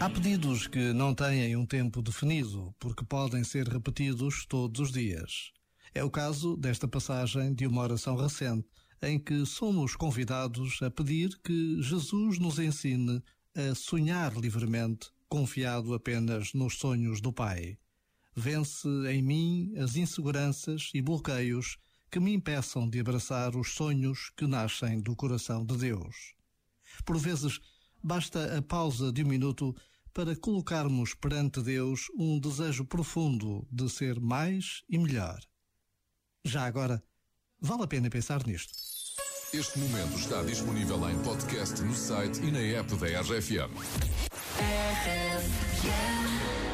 Há pedidos que não têm um tempo definido, porque podem ser repetidos todos os dias. É o caso desta passagem de uma oração recente, em que somos convidados a pedir que Jesus nos ensine a sonhar livremente, confiado apenas nos sonhos do Pai. Vence em mim as inseguranças e bloqueios que me impeçam de abraçar os sonhos que nascem do coração de Deus. Por vezes, basta a pausa de um minuto para colocarmos perante Deus um desejo profundo de ser mais e melhor. Já agora, vale a pena pensar nisto. Este momento está disponível em podcast no site e na app da RFM. You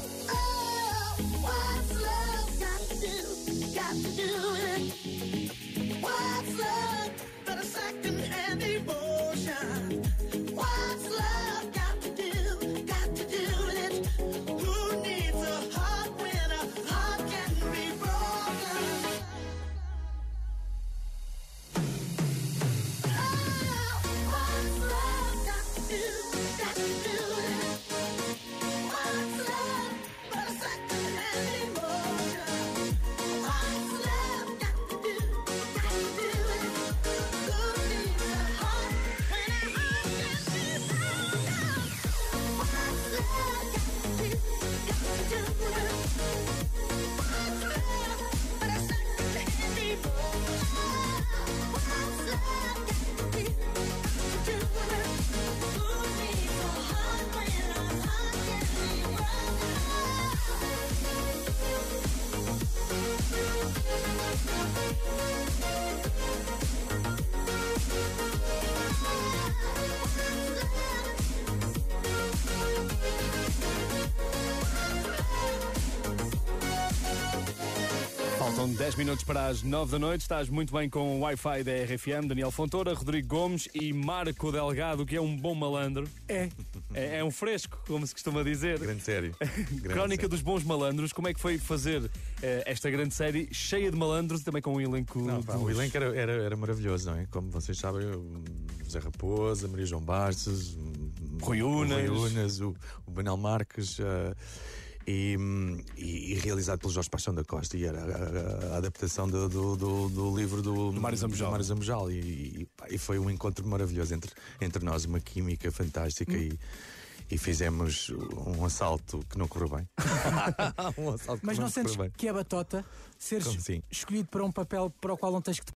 Faltam 10 minutos para as 9 da noite. Estás muito bem com o Wi-Fi da RFM. Daniel Fontoura, Rodrigo Gomes e Marco Delgado, que é um bom malandro. É. É, é um fresco, como se costuma dizer. Grande série. Grande Crónica série. dos Bons Malandros. Como é que foi fazer eh, esta grande série cheia de malandros e também com um elenco. Não, pá, dos- o elenco era, era, era maravilhoso, não é? Como vocês sabem, o José Raposa, Maria João Bastos, o- Rui o Unas. Rui Unas, o, o Banel Marques. ah, e, e- e realizado pelo Jorge Paixão da Costa e era a, a- a adaptação do, do, do- do livro do, Do Mário Zambojal. Mário Zambojal. E, e, foi um encontro maravilhoso entre, entre nós, uma química fantástica e, e fizemos um assalto que não correu bem. um assalto Mas que não correu sentes bem. que é batota seres assim? escolhido para um papel para o qual não tens que te